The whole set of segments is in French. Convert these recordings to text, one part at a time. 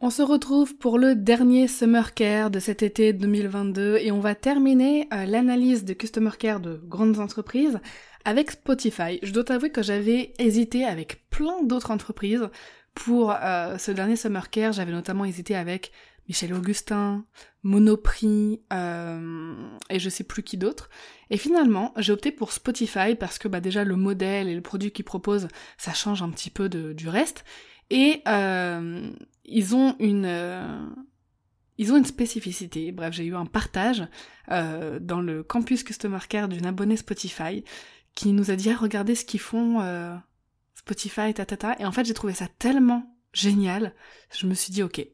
On se retrouve pour le dernier Summer Care de cet été 2022 et on va terminer euh, l'analyse de Customer Care de grandes entreprises avec Spotify. Je dois t'avouer que j'avais hésité avec plein d'autres entreprises pour euh, ce dernier Summer Care. J'avais notamment hésité avec Michel Augustin, Monoprix euh, et je sais plus qui d'autre. Et finalement, j'ai opté pour Spotify parce que bah déjà le modèle et le produit qu'ils proposent, ça change un petit peu du reste. Et euh, ils ont une euh, ils ont une spécificité. Bref, j'ai eu un partage euh, dans le campus Customer d'une abonnée Spotify qui nous a dit ah, regardez ce qu'ils font Spotify, ta, ta, ta. Et en fait, j'ai trouvé ça tellement génial. Je me suis dit ok,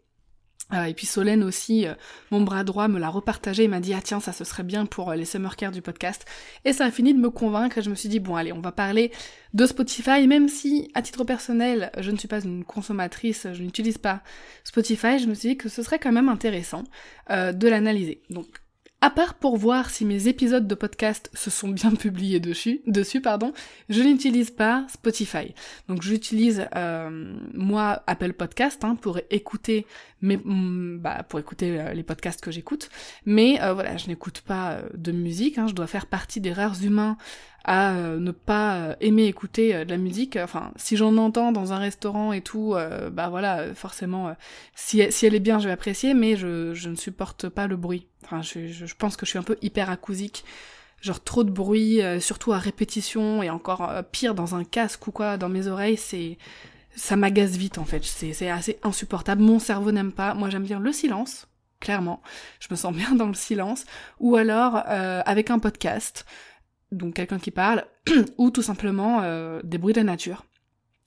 euh, et puis Solène aussi, euh, mon bras droit, me l'a repartagé et m'a dit ah tiens ça ce serait bien pour euh, les summer care du podcast. Et ça a fini de me convaincre et je me suis dit bon allez on va parler de Spotify même si à titre personnel je ne suis pas une consommatrice, je n'utilise pas Spotify, je me suis dit que ce serait quand même intéressant de l'analyser. Donc à part pour voir si mes épisodes de podcast se sont bien publiés dessus, dessus pardon, je n'utilise pas Spotify. Donc j'utilise euh, moi Apple Podcast hein, pour écouter mes, mm, bah, pour écouter euh, les podcasts que j'écoute. Mais euh, voilà, je n'écoute pas de musique. Hein, je dois faire partie des rares humains à euh, ne pas euh, aimer écouter euh, de la musique. Enfin, si j'en entends dans un restaurant et tout, bah voilà, forcément, si, si, elle est bien, je vais apprécier, mais je, je ne supporte pas le bruit. Enfin, je, je, pense que je suis un peu hyper acousique. Genre trop de bruit, surtout à répétition, et encore pire dans un casque ou quoi, dans mes oreilles, c'est... Ça m'agace vite en fait, c'est assez insupportable. Mon cerveau n'aime pas. Moi j'aime bien le silence, clairement. Je me sens bien dans le silence. Ou alors avec un podcast donc quelqu'un qui parle, ou tout simplement euh, des bruits de la nature.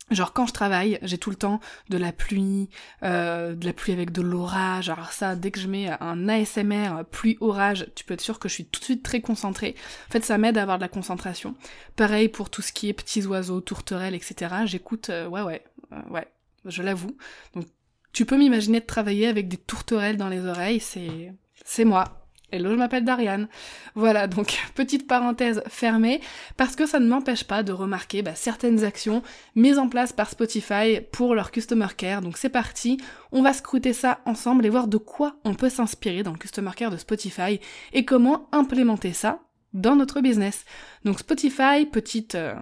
Genre quand je travaille, j'ai tout le temps de la pluie, euh, de la pluie avec de l'orage. Alors ça, dès que je mets un ASMR pluie-orage, tu peux être sûr que je suis tout de suite très concentrée. En fait, ça m'aide à avoir de la concentration. Pareil pour tout ce qui est petits oiseaux, tourterelles, etc. J'écoute, euh, ouais, ouais, ouais, je l'avoue. Donc tu peux m'imaginer de travailler avec des tourterelles dans les oreilles, c'est, c'est moi. Hello, je m'appelle Dariane. Voilà, donc petite parenthèse fermée, parce que ça ne m'empêche pas de remarquer bah, certaines actions mises en place par Spotify pour leur Customer Care. Donc c'est parti, on va scruter ça ensemble et voir de quoi on peut s'inspirer dans le Customer Care de Spotify et comment implémenter ça dans notre business. Donc Spotify, petite... Euh,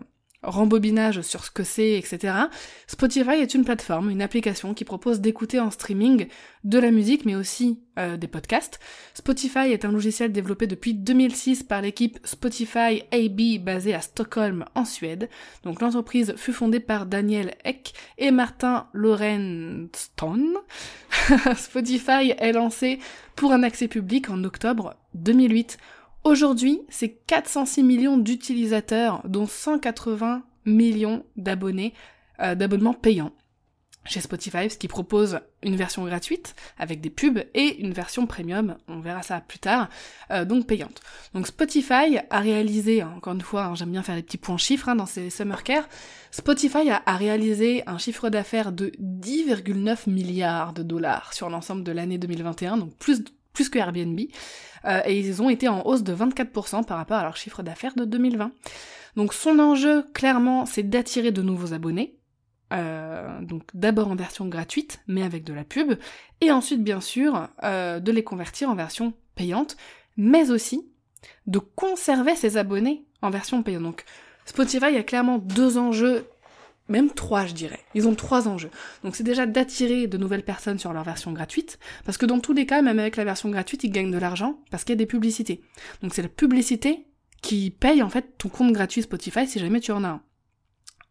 rembobinage sur ce que c'est, etc. Spotify est une plateforme, une application qui propose d'écouter en streaming de la musique, mais aussi euh, des podcasts. Spotify est un logiciel développé depuis 2006 par l'équipe Spotify AB basée à Stockholm, en Suède. Donc l'entreprise fut fondée par Daniel Eck et Martin Lorentzton. Spotify est lancé pour un accès public en octobre 2008. Aujourd'hui, c'est 406 millions d'utilisateurs, dont 180 millions d'abonnés, euh, d'abonnements payants. Chez Spotify, ce qui propose une version gratuite avec des pubs et une version premium, on verra ça plus tard, euh, donc payante. Donc Spotify a réalisé, encore une fois, hein, j'aime bien faire des petits points chiffres hein, dans ces Summer Care, Spotify a, réalisé un chiffre d'affaires de 10,9 milliards de dollars sur l'ensemble de l'année 2021, donc plus plus que Airbnb, euh, et ils ont été en hausse de 24% par rapport à leur chiffre d'affaires de 2020. Donc son enjeu, clairement, c'est d'attirer de nouveaux abonnés, euh, donc d'abord en version gratuite, mais avec de la pub, et ensuite bien sûr euh, de les convertir en version payante, mais aussi de conserver ses abonnés en version payante. Donc Spotify a clairement deux enjeux même trois, je dirais. Ils ont trois enjeux. Donc c'est déjà d'attirer de nouvelles personnes sur leur version gratuite, parce que dans tous les cas, même avec la version gratuite, ils gagnent de l'argent parce qu'il y a des publicités. Donc c'est la publicité qui paye en fait ton compte gratuit Spotify si jamais tu en as un.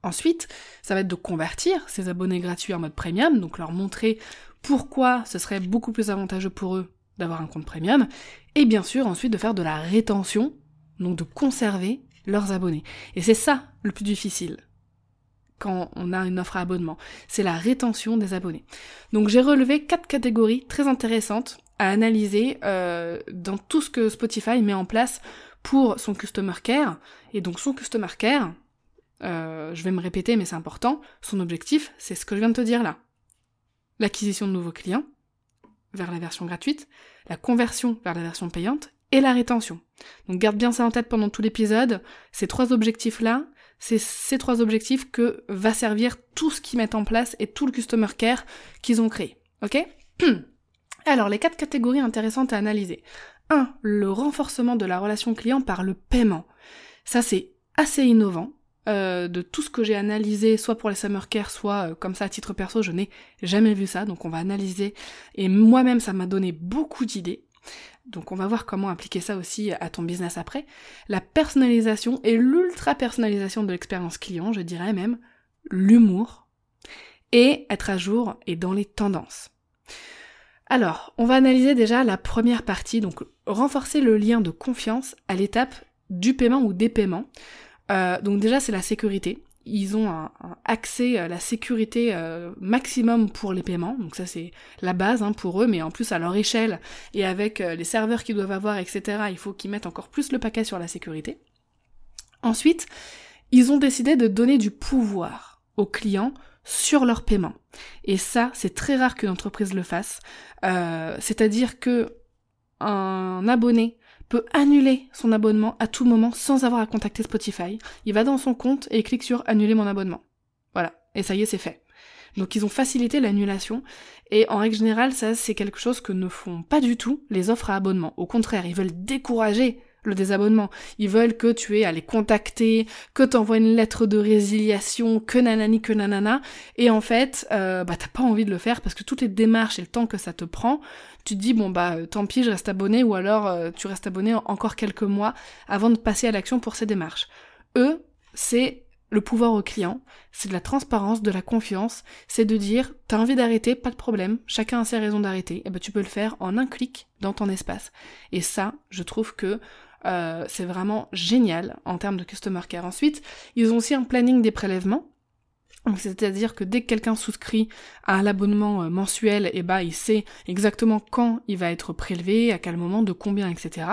Ensuite, ça va être de convertir ces abonnés gratuits en mode premium, donc leur montrer pourquoi ce serait beaucoup plus avantageux pour eux d'avoir un compte premium, et bien sûr ensuite de faire de la rétention, donc de conserver leurs abonnés. Et c'est ça le plus difficile quand on a une offre à abonnement. C'est la rétention des abonnés. Donc j'ai relevé quatre catégories très intéressantes à analyser euh, dans tout ce que Spotify met en place pour son customer care. Et donc son customer care, euh, je vais me répéter mais c'est important, son objectif c'est ce que je viens de te dire là. L'acquisition de nouveaux clients vers la version gratuite, la conversion vers la version payante et la rétention. Donc garde bien ça en tête pendant tout l'épisode. Ces trois objectifs-là, c'est ces trois objectifs que va servir tout ce qu'ils mettent en place et tout le customer care qu'ils ont créé. Ok? Alors, les quatre catégories intéressantes à analyser. 1. Le renforcement de la relation client par le paiement. Ça, c'est assez innovant. Euh, de tout ce que j'ai analysé, soit pour les summer care, soit euh, comme ça à titre perso, je n'ai jamais vu ça, donc on va analyser. Et moi-même, ça m'a donné beaucoup d'idées. Donc on va voir comment appliquer ça aussi à ton business après. La personnalisation et l'ultra personnalisation de l'expérience client, je dirais même l'humour et être à jour et dans les tendances. Alors, on va analyser déjà la première partie, donc renforcer le lien de confiance à l'étape du paiement ou des paiements. Euh, donc déjà, c'est la sécurité ils ont un, accès à la sécurité euh, maximum pour les paiements, donc ça c'est la base hein, pour eux, mais en plus à leur échelle et avec euh, les serveurs qu'ils doivent avoir, etc., il faut qu'ils mettent encore plus le paquet sur la sécurité. Ensuite, ils ont décidé de donner du pouvoir aux clients sur leur paiement. Et ça, c'est très rare qu'une entreprise le fasse. Euh, c'est-à-dire que un abonné peut annuler son abonnement à tout moment sans avoir à contacter Spotify. Il va dans son compte et clique sur annuler mon abonnement. Voilà. Et ça y est, c'est fait. Donc ils ont facilité l'annulation et en règle générale, ça c'est quelque chose que ne font pas du tout les offres à abonnement. Au contraire, ils veulent décourager le désabonnement. Ils veulent que tu aies à les contacter, que tu envoies une lettre de résiliation, que nanani, que nanana. Et en fait, euh, bah t'as pas envie de le faire parce que toutes les démarches et le temps que ça te prend, tu te dis bon bah euh, tant pis, je reste abonné ou alors euh, tu restes abonné encore quelques mois avant de passer à l'action pour ces démarches. Eux, c'est le pouvoir au client, c'est de la transparence, de la confiance, c'est de dire t'as envie d'arrêter, pas de problème, chacun a ses raisons d'arrêter, et ben tu peux le faire en un clic dans ton espace. Et ça, je trouve que euh, c'est vraiment génial en termes de customer care. Ensuite, ils ont aussi un planning des prélèvements. C'est-à-dire que dès que quelqu'un souscrit à l'abonnement euh, mensuel, eh ben, il sait exactement quand il va être prélevé, à quel moment, de combien, etc.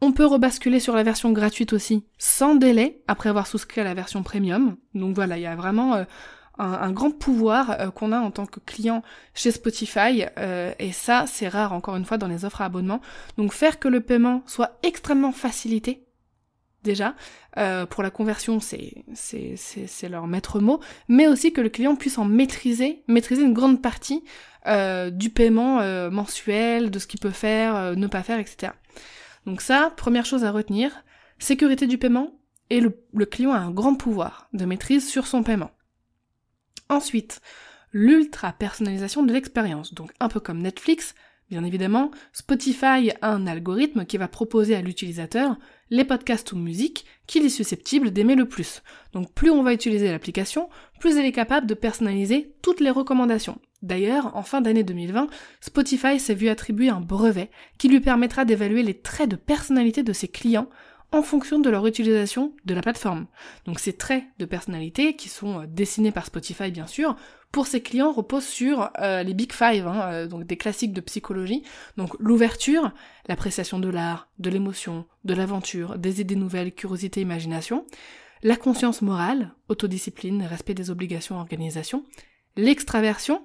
On peut rebasculer sur la version gratuite aussi, sans délai, après avoir souscrit à la version premium. Donc voilà, il y a vraiment euh, un, grand pouvoir euh, qu'on a en tant que client chez Spotify euh, et ça c'est rare encore une fois dans les offres à abonnement. Donc faire que le paiement soit extrêmement facilité déjà euh, pour la conversion c'est leur maître mot, mais aussi que le client puisse en maîtriser maîtriser une grande partie du paiement mensuel, de ce qu'il peut faire, ne pas faire, etc. Donc ça première chose à retenir sécurité du paiement et le client a un grand pouvoir de maîtrise sur son paiement. Ensuite, l'ultra personnalisation de l'expérience. Donc un peu comme Netflix, bien évidemment, Spotify a un algorithme qui va proposer à l'utilisateur les podcasts ou musiques qu'il est susceptible d'aimer le plus. Donc plus on va utiliser l'application, plus elle est capable de personnaliser toutes les recommandations. D'ailleurs, en fin d'année 2020, Spotify s'est vu attribuer un brevet qui lui permettra d'évaluer les traits de personnalité de ses clients en fonction de leur utilisation de la plateforme. Donc ces traits de personnalité, qui sont euh, dessinés par Spotify bien sûr, pour ses clients reposent sur euh, les Big Five, hein, euh, donc des classiques de psychologie. Donc l'ouverture, l'appréciation de l'art, de l'émotion, de l'aventure, des idées nouvelles, curiosité, imagination. La conscience morale, autodiscipline, respect des obligations, organisation. L'extraversion,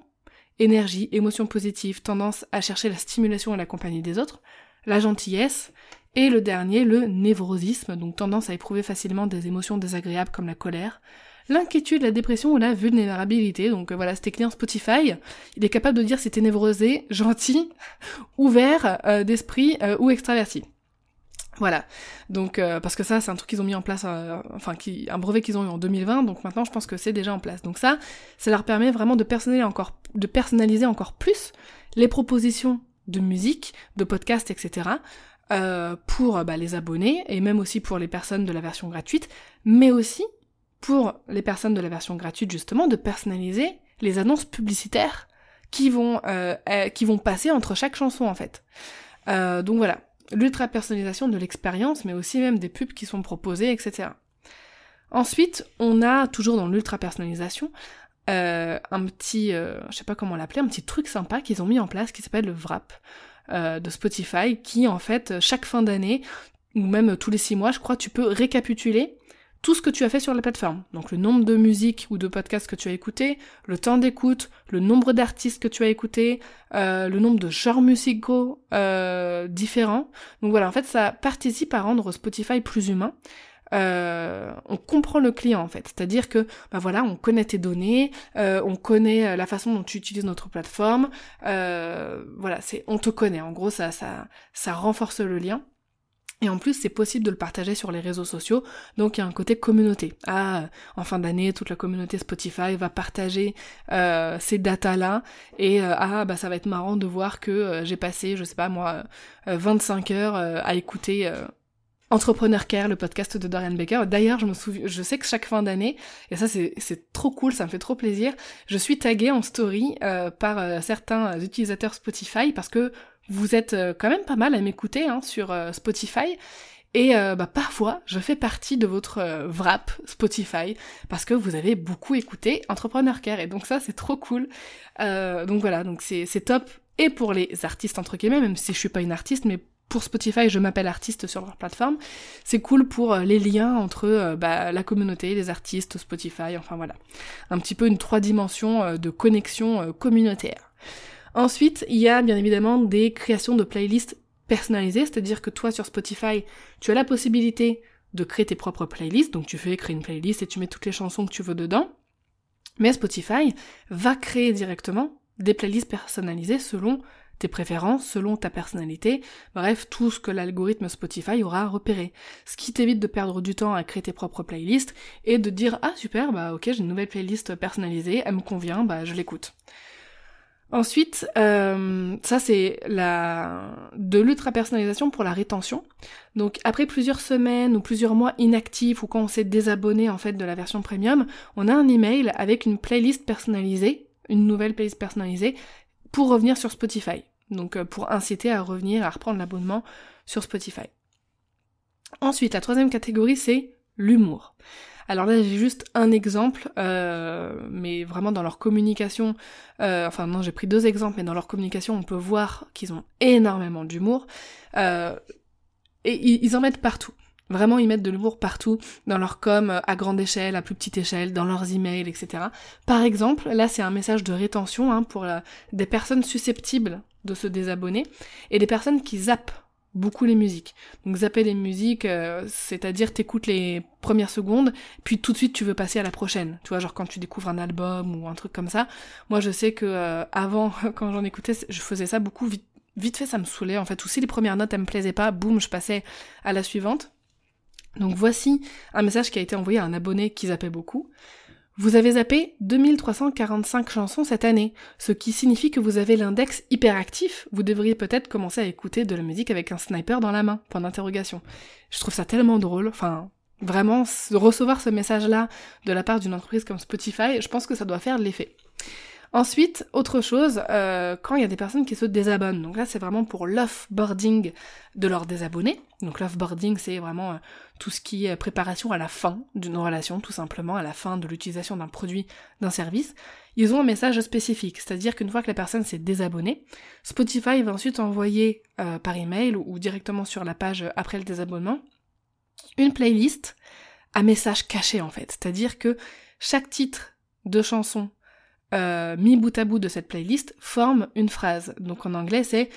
énergie, émotion positive, tendance à chercher la stimulation et la compagnie des autres. La gentillesse, et le dernier, le névrosisme, donc tendance à éprouver facilement des émotions désagréables comme la colère, l'inquiétude, la dépression ou la vulnérabilité. Donc euh, voilà, c'était client Spotify. Il est capable de dire si t'es névrosé, gentil, ouvert euh, d'esprit euh, ou extraverti. Voilà. Donc parce que ça c'est un truc qu'ils ont mis en place enfin qui un brevet qu'ils ont eu en 2020 donc maintenant je pense que c'est déjà en place. Donc ça ça leur permet vraiment de personnaliser encore de personnaliser encore plus les propositions de musique, de podcast, etc. Euh, pour bah, les abonnés et même aussi pour les personnes de la version gratuite, mais aussi pour les personnes de la version gratuite justement de personnaliser les annonces publicitaires qui vont euh, euh, qui vont passer entre chaque chanson en fait. donc voilà, l'ultra personnalisation de l'expérience, mais aussi même des pubs qui sont proposées, etc. Ensuite, on a toujours dans l'ultra personnalisation euh, un petit, euh, je sais pas comment l'appeler, un petit truc sympa qu'ils ont mis en place qui s'appelle le Wrap euh, de Spotify, qui en fait chaque fin d'année ou même tous les six mois, je crois, tu peux récapituler tout ce que tu as fait sur la plateforme. Donc le nombre de musiques ou de podcasts que tu as écouté, le temps d'écoute, le nombre d'artistes que tu as écouté, euh, le nombre de genres musicaux euh, différents. Donc voilà, en fait, ça participe à rendre Spotify plus humain. Euh, on comprend le client en fait, c'est-à-dire que bah voilà, on connaît tes données, euh, on connaît euh, la façon dont tu utilises notre plateforme, euh, voilà, c'est on te connaît. En gros, ça ça ça renforce le lien. Et en plus, c'est possible de le partager sur les réseaux sociaux, donc il y a un côté communauté. Ah, en fin d'année, toute la communauté Spotify va partager ces datas-là, et ah, bah ça va être marrant de voir que j'ai passé, je sais pas moi, 25 heures à écouter Entrepreneur Care, le podcast de Dorian Baker. D'ailleurs, je me souviens, je sais que chaque fin d'année, et ça c'est, trop cool, ça me fait trop plaisir, je suis taguée en story euh, par euh, certains utilisateurs Spotify parce que vous êtes euh, quand même pas mal à m'écouter hein, sur Spotify. Et bah, parfois, je fais partie de votre wrap Spotify parce que vous avez beaucoup écouté Entrepreneur Care. Et donc ça, c'est trop cool. donc voilà, donc c'est, c'est top. Et pour les artistes entre guillemets, même si je suis pas une artiste, mais pour Spotify, je m'appelle artiste sur leur plateforme. C'est cool pour euh, les liens entre euh, bah, la communauté, les artistes, Spotify, enfin voilà. Un petit peu une trois dimensions euh, de connexion communautaire. Ensuite, il y a bien évidemment des créations de playlists personnalisées, c'est-à-dire que toi sur Spotify, tu as la possibilité de créer tes propres playlists, donc tu fais créer une playlist et tu mets toutes les chansons que tu veux dedans. Mais Spotify va créer directement des playlists personnalisées selon tes préférences, selon ta personnalité, bref, tout ce que l'algorithme Spotify aura repéré. Ce qui t'évite de perdre du temps à créer tes propres playlists et de dire ah super, bah ok j'ai une nouvelle playlist personnalisée, elle me convient, bah je l'écoute. Ensuite, euh, ça c'est la de l'ultra personnalisation pour la rétention. Donc après plusieurs semaines ou plusieurs mois inactifs ou quand on s'est désabonné en fait de la version premium, on a un email avec une playlist personnalisée, une nouvelle playlist personnalisée pour revenir sur Spotify. Donc euh, pour inciter à revenir, à reprendre l'abonnement sur Spotify. Ensuite, la troisième catégorie, c'est l'humour. Alors là, j'ai juste un exemple, euh, mais vraiment dans leur communication, euh, enfin non, j'ai pris deux exemples, mais dans leur communication, on peut voir qu'ils ont énormément d'humour, et ils en mettent partout. Vraiment, ils mettent de l'humour partout, dans leur com, à grande échelle, à plus petite échelle, dans leurs emails, etc. Par exemple, là, c'est un message de rétention hein, pour des personnes susceptibles de se désabonner et des personnes qui zappent beaucoup les musiques. Donc zapper les musiques, euh, c'est-à-dire t'écoutes les premières secondes, puis tout de suite tu veux passer à la prochaine. Tu vois, genre quand tu découvres un album ou un truc comme ça. Moi, je sais que euh, avant, quand j'en écoutais, je faisais ça beaucoup vite. Vite fait, ça me saoulait en fait. Ou si les premières notes elles me plaisaient pas, boum, je passais à la suivante. Donc voici un message qui a été envoyé à un abonné qui zappait beaucoup. Vous avez zappé 2345 chansons cette année, ce qui signifie que vous avez l'index hyperactif. Vous devriez peut-être commencer à écouter de la musique avec un sniper dans la main, point d'interrogation. Je trouve ça tellement drôle, enfin, vraiment, recevoir ce message-là de la part d'une entreprise comme Spotify, je pense que ça doit faire l'effet. Ensuite, autre chose, euh, quand il y a des personnes qui se désabonnent. Donc là, c'est vraiment pour l'offboarding de leurs désabonnés. Donc l'offboarding, c'est vraiment euh, tout ce qui est préparation à la fin d'une relation, tout simplement, à la fin de l'utilisation d'un produit, d'un service. Ils ont un message spécifique, c'est-à-dire qu'une fois que la personne s'est désabonnée, Spotify va ensuite envoyer euh, par email ou directement sur la page après le désabonnement une playlist à message caché en fait. C'est-à-dire que chaque titre de chanson euh, mis bout à bout de cette playlist forme une phrase. Donc en anglais c'est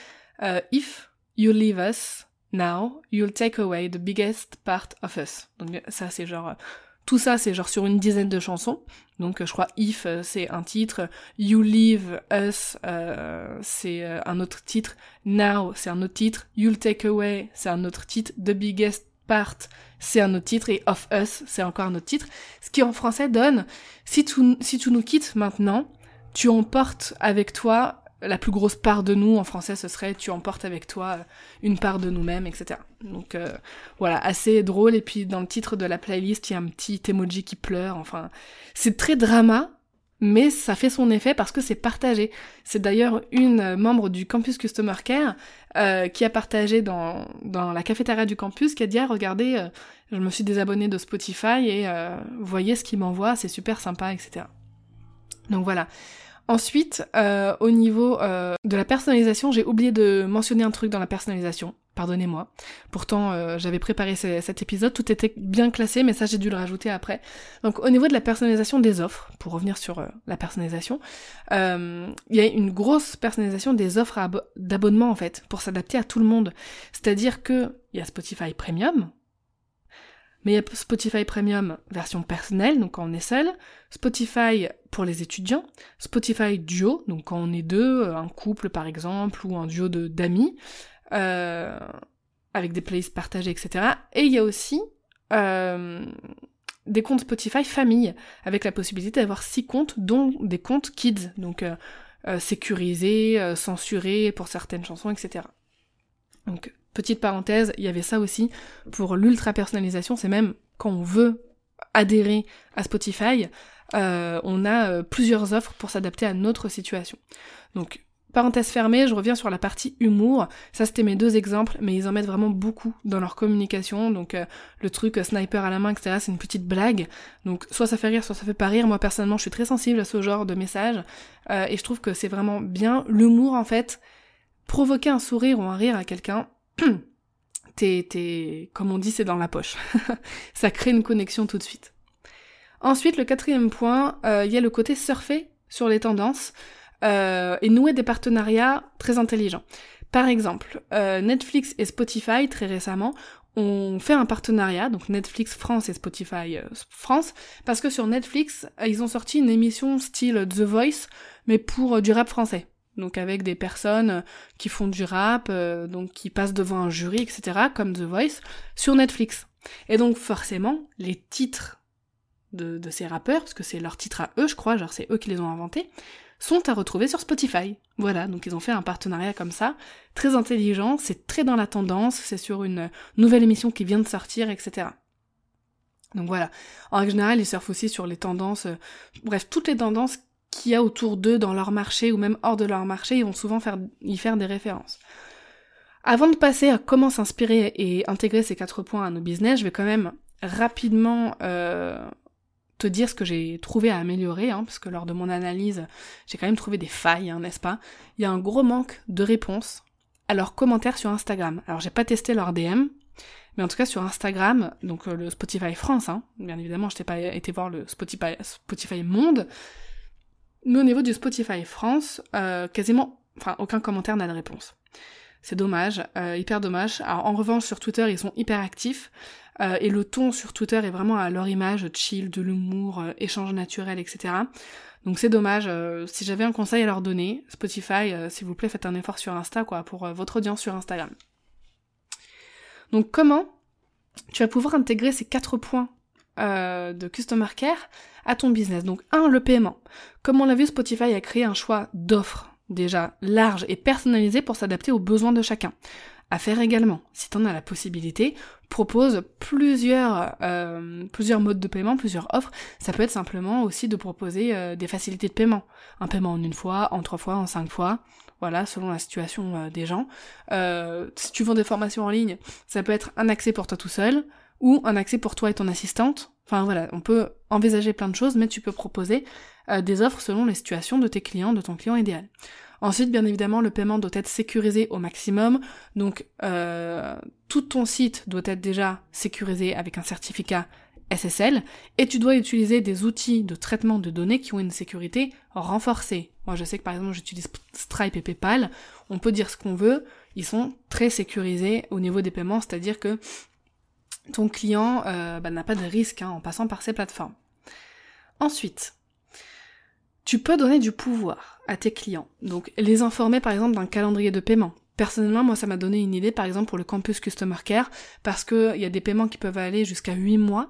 euh, If you leave us now, you'll take away the biggest part of us. Donc ça c'est genre euh, tout ça c'est genre sur une dizaine de chansons. Donc je crois If c'est un titre, You Leave Us c'est un autre titre, Now c'est un autre titre, You'll Take Away c'est un autre titre, The Biggest Part c'est un autre titre, et Of Us, c'est encore un autre titre. Ce qui en français donne, si tu, si tu nous quittes maintenant, tu emportes avec toi la plus grosse part de nous, en français ce serait tu emportes avec toi une part de nous-mêmes, etc. Donc euh, voilà, assez drôle, et puis dans le titre de la playlist, il y a un petit emoji qui pleure, enfin, c'est très drama, mais ça fait son effet parce que c'est partagé. C'est d'ailleurs une membre du campus Customer Care euh, qui a partagé dans, dans la cafétéria du campus, qui a dit ah, regardez, euh, je me suis désabonné de Spotify et euh, voyez ce qu'il m'envoie, c'est super sympa, etc. Donc voilà. Ensuite, au niveau de la personnalisation, j'ai oublié de mentionner un truc dans la personnalisation. Pardonnez-moi. Pourtant, euh, j'avais préparé cet épisode, tout était bien classé, mais ça j'ai dû le rajouter après. Donc au niveau de la personnalisation des offres, pour revenir sur la personnalisation, il y a une grosse personnalisation des offres d'abonnement en fait, pour s'adapter à tout le monde. C'est-à-dire que il y a Spotify Premium, mais il y a Spotify Premium version personnelle, donc quand on est seul, Spotify pour les étudiants, Spotify Duo, donc quand on est deux, un couple par exemple, ou un duo d'amis, euh, avec des playlists partagées, etc. Et il y a aussi euh, des comptes Spotify famille, avec la possibilité d'avoir six comptes, dont des comptes kids, donc euh, euh sécurisés, euh, censurés pour certaines chansons, etc. Donc Petite parenthèse, il y avait ça aussi pour l'ultra personnalisation, c'est même quand on veut adhérer à Spotify, euh, on a euh, plusieurs offres pour s'adapter à notre situation. Donc, parenthèse fermée, je reviens sur la partie humour. Ça, c'était mes deux exemples, mais ils en mettent vraiment beaucoup dans leur communication. Donc, euh, le truc sniper à la main, etc., c'est une petite blague. Donc, soit ça fait rire, soit ça fait pas rire. Moi, personnellement, je suis très sensible à ce genre de message. et je trouve que c'est vraiment bien. L'humour, en fait, provoquer un sourire ou un rire à quelqu'un, t'es, comme on dit, c'est dans la poche. ça crée une connexion tout de suite. Ensuite, le quatrième point, euh, il y a le côté surfer sur les tendances euh, et nouer des partenariats très intelligents. Par exemple, euh, Netflix et Spotify, très récemment, ont fait un partenariat, donc Netflix France et Spotify France, parce que sur Netflix, ils ont sorti une émission style The Voice, mais pour du rap français donc avec des personnes qui font du rap, euh, donc qui passent devant un jury, etc., comme The Voice, sur Netflix. Et donc forcément, les titres de, de ces rappeurs, parce que c'est leur titre à eux, je crois, genre c'est eux qui les ont inventés, sont à retrouver sur Spotify. Voilà, donc ils ont fait un partenariat comme ça, très intelligent, c'est très dans la tendance, c'est sur une nouvelle émission qui vient de sortir, etc. Donc voilà. En règle générale, ils surfent aussi sur les tendances, euh, bref, toutes les tendances qu'il y a autour d'eux dans leur marché ou même hors de leur marché, ils vont souvent faire, y faire des références. Avant de passer à comment s'inspirer et intégrer ces quatre points à nos business, je vais quand même rapidement euh, te dire ce que j'ai trouvé à améliorer, hein, parce que lors de mon analyse, j'ai quand même trouvé des failles, hein, n'est-ce pas? Il y a un gros manque de réponses à leurs commentaires sur Instagram. Alors j'ai pas testé leur DM, mais en tout cas sur Instagram, donc euh, le Spotify France, hein, bien évidemment, je n'ai pas été voir le Spotify, Spotify Monde, mais au niveau du Spotify France, euh, quasiment, enfin, aucun commentaire n'a de réponse. C'est dommage, euh, hyper dommage. Alors, en revanche, sur Twitter, ils sont hyper actifs. Euh, et le ton sur Twitter est vraiment à leur image, chill, de l'humour, échange naturel, etc. Donc c'est dommage. si j'avais un conseil à leur donner, Spotify, s'il vous plaît, faites un effort sur Insta, quoi, pour votre audience sur Instagram. Donc comment tu vas pouvoir intégrer ces quatre points de Customer Care à ton business? Donc un, le paiement. Comme on l'a vu, Spotify a créé un choix d'offres déjà large et personnalisé pour s'adapter aux besoins de chacun. À faire également, si tu en as la possibilité, propose plusieurs, euh, plusieurs modes de paiement, plusieurs offres. Ça peut être simplement aussi de proposer euh, des facilités de paiement. Un paiement en une fois, en trois fois, en cinq fois, voilà, selon la situation euh, des gens. si tu vends des formations en ligne, ça peut être un accès pour toi tout seul, ou un accès pour toi et ton assistante, Enfin voilà, on peut envisager plein de choses, mais tu peux proposer des offres selon les situations de tes clients, de ton client idéal. Ensuite, bien évidemment, le paiement doit être sécurisé au maximum. Donc, euh, tout ton site doit être déjà sécurisé avec un certificat SSL. Et tu dois utiliser des outils de traitement de données qui ont une sécurité renforcée. Moi, je sais que par exemple, j'utilise Stripe et PayPal. On peut dire ce qu'on veut. Ils sont très sécurisés au niveau des paiements, c'est-à-dire que ton client euh, bah, n'a pas de risque hein, en passant par ces plateformes. Ensuite, tu peux donner du pouvoir à tes clients. Donc les informer par exemple d'un calendrier de paiement. Personnellement, moi ça m'a donné une idée par exemple pour le campus Customer Care parce qu'il y a des paiements qui peuvent aller jusqu'à 8 mois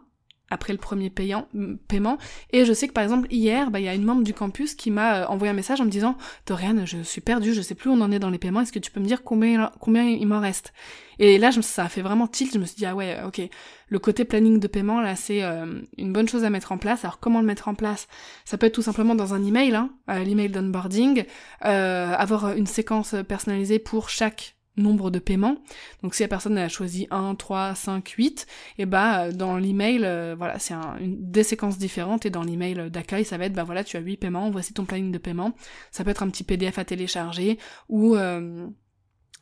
après le premier payant, paiement. Et je sais que par exemple hier, bah, il y a une membre du campus qui m'a euh, envoyé un message en me disant Dorian, je suis perdue, je sais plus où on en est dans les paiements, est-ce que tu peux me dire combien, combien il m'en reste? Et là, ça a fait vraiment tilt, je me suis dit, ah ouais, ok, le côté planning de paiement, là, c'est euh, une bonne chose à mettre en place. Alors comment le mettre en place? Ça peut être tout simplement dans un email, hein, euh, l'email d'onboarding, avoir une séquence personnalisée pour chaque nombre de paiements. Donc si la personne a choisi 1, 3, 5, 8, et bah dans l'email, euh, voilà, c'est une, des séquences différentes et dans l'email d'accueil, ça va être bah voilà, tu as 8 paiements, voici ton planning de paiement. Ça peut être un petit PDF à télécharger ou euh,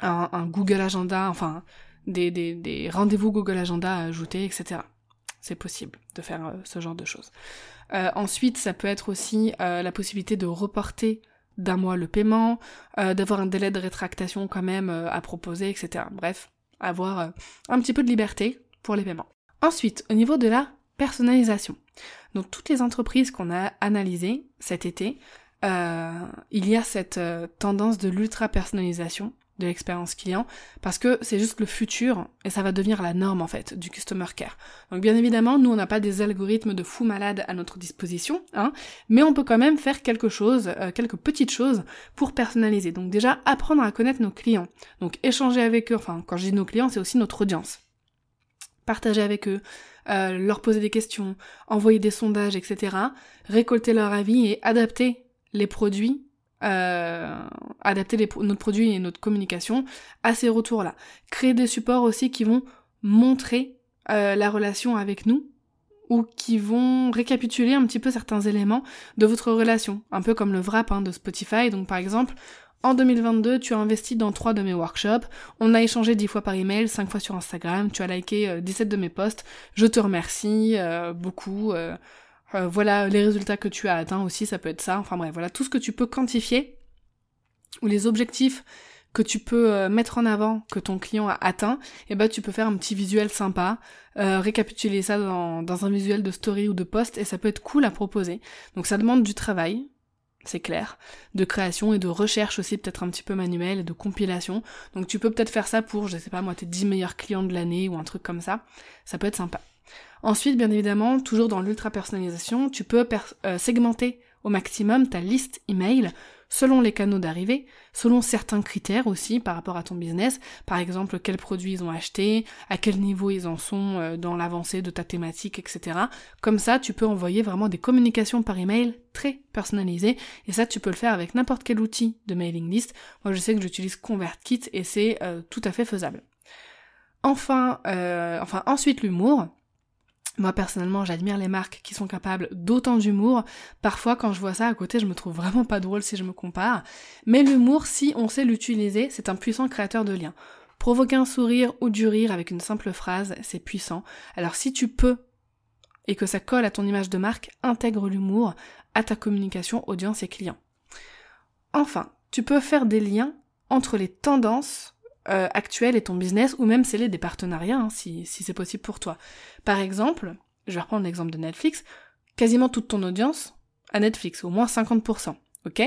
un, Google Agenda, enfin des, rendez-vous Google Agenda à ajouter, etc. C'est possible de faire euh, ce genre de choses. ensuite, ça peut être aussi la possibilité de reporter d'un mois le paiement, euh, d'avoir un délai de rétractation quand même euh, à proposer, etc. Bref, avoir euh, un petit peu de liberté pour les paiements. Ensuite, au niveau de la personnalisation. Donc toutes les entreprises qu'on a analysées cet été, il y a cette tendance de l'ultra personnalisation de l'expérience client parce que c'est juste le futur et ça va devenir la norme en fait du customer care. Donc bien évidemment, nous on n'a pas des algorithmes de fous malades à notre disposition, hein, mais on peut quand même faire quelque chose, euh, quelques petites choses pour personnaliser. Donc déjà apprendre à connaître nos clients. Donc échanger avec eux, enfin quand je dis nos clients, c'est aussi notre audience. Partager avec eux, euh, leur poser des questions, envoyer des sondages, etc. Récolter leur avis et adapter les produits euh, adapter les, notre produit et notre communication à ces retours-là. Créer des supports aussi qui vont montrer euh, la relation avec nous ou qui vont récapituler un petit peu certains éléments de votre relation, un peu comme le wrap hein, de Spotify. Donc par exemple, en 2022, tu as investi dans trois de mes workshops, on a échangé 10 fois par email, 5 fois sur Instagram, tu as liké 17 euh, de mes posts, je te remercie beaucoup, euh, voilà les résultats que tu as atteints aussi, ça peut être ça. Enfin bref, voilà tout ce que tu peux quantifier ou les objectifs que tu peux euh, mettre en avant que ton client a atteint, et eh ben tu peux faire un petit visuel sympa, euh, récapituler ça dans, dans un visuel de story ou de post et ça peut être cool à proposer. Donc ça demande du travail, c'est clair, de création et de recherche aussi peut-être un petit peu manuel et de compilation. Donc tu peux peut-être faire ça pour, je sais pas moi, tes 10 meilleurs clients de l'année ou un truc comme ça. Ça peut être sympa. Ensuite, bien évidemment, toujours dans l'ultra personnalisation, tu peux euh, segmenter au maximum ta liste email selon les canaux d'arrivée, selon certains critères aussi par rapport à ton business, par exemple quels produits ils ont acheté, à quel niveau ils en sont euh, dans l'avancée de ta thématique, etc. Comme ça, tu peux envoyer vraiment des communications par email très personnalisées, et ça, tu peux le faire avec n'importe quel outil de mailing list. Moi, je sais que j'utilise ConvertKit et c'est euh, tout à fait faisable. Enfin, enfin ensuite l'humour. Moi personnellement, j'admire les marques qui sont capables d'autant d'humour. Parfois, quand je vois ça à côté, je me trouve vraiment pas drôle si je me compare. Mais l'humour, si on sait l'utiliser, c'est un puissant créateur de liens. Provoquer un sourire ou du rire avec une simple phrase, c'est puissant. Alors si tu peux et que ça colle à ton image de marque, intègre l'humour à ta communication audience et client. Enfin, tu peux faire des liens entre les tendances euh, actuel et ton business, ou même sceller des partenariats, hein, si, si c'est possible pour toi. Par exemple, je vais reprendre l'exemple de Netflix, quasiment toute ton audience à Netflix, au moins 50%. Ok?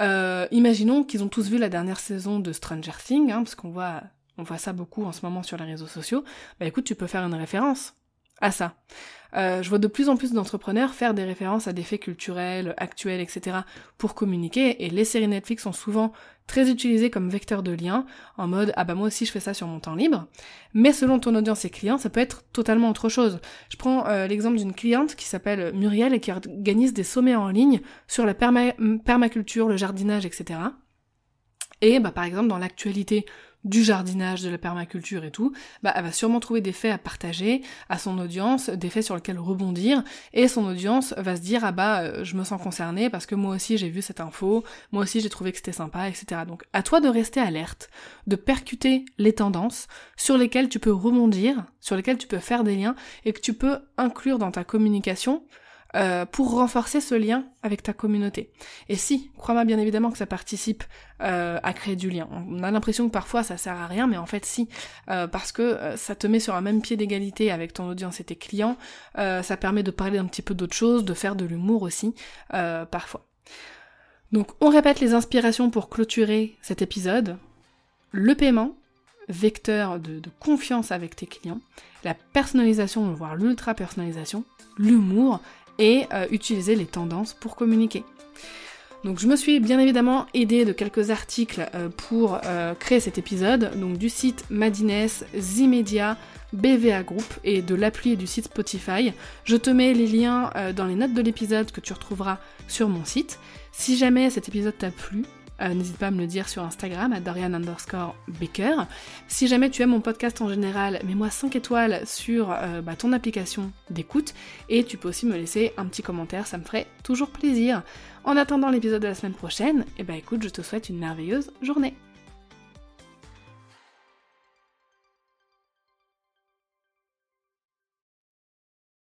Euh, Imaginons qu'ils ont tous vu la dernière saison de Stranger Things, hein, parce qu'on voit, on voit ça beaucoup en ce moment sur les réseaux sociaux. Bah écoute, tu peux faire une référence à ça. Euh, je vois de plus en plus d'entrepreneurs faire des références à des faits culturels, actuels, etc. pour communiquer, et les séries Netflix sont souvent très utilisées comme vecteur de lien, en mode ah bah moi aussi je fais ça sur mon temps libre, mais selon ton audience et client, ça peut être totalement autre chose. Je prends euh, l'exemple d'une cliente qui s'appelle Muriel et qui organise des sommets en ligne sur la permaculture, le jardinage, etc. Et bah par exemple dans l'actualité du jardinage, de la permaculture et tout, bah elle va sûrement trouver des faits à partager à son audience, des faits sur lesquels rebondir, et son audience va se dire ah bah euh, je me sens concernée parce que moi aussi j'ai vu cette info, moi aussi j'ai trouvé que c'était sympa, etc. Donc à toi de rester alerte, de percuter les tendances sur lesquelles tu peux rebondir, sur lesquelles tu peux faire des liens et que tu peux inclure dans ta communication euh, pour renforcer ce lien avec ta communauté. Et si, crois-moi bien évidemment que ça participe euh, à créer du lien. On a l'impression que parfois ça sert à rien, mais en fait si, euh, parce que ça te met sur un même pied d'égalité avec ton audience et tes clients, ça permet de parler un petit peu d'autre chose, de faire de l'humour aussi, parfois. Donc on répète les inspirations pour clôturer cet épisode. Le paiement, vecteur de, confiance avec tes clients, la personnalisation, voire l'ultra personnalisation, l'humour et euh, utiliser les tendances pour communiquer. Donc je me suis bien évidemment aidée de quelques articles euh, pour euh, créer cet épisode, donc du site Madines, Zimedia, BVA Group et de l'appli du site Spotify. Je te mets les liens dans les notes de l'épisode que tu retrouveras sur mon site. Si jamais cet épisode t'a plu, euh, n'hésite pas à me le dire sur Instagram, à Dorian underscore Baker. Si jamais tu aimes mon podcast en général, mets-moi 5 étoiles sur euh, bah, ton application d'écoute et tu peux aussi me laisser un petit commentaire, ça me ferait toujours plaisir. En attendant l'épisode de la semaine prochaine, et eh bah écoute, je te souhaite une merveilleuse journée.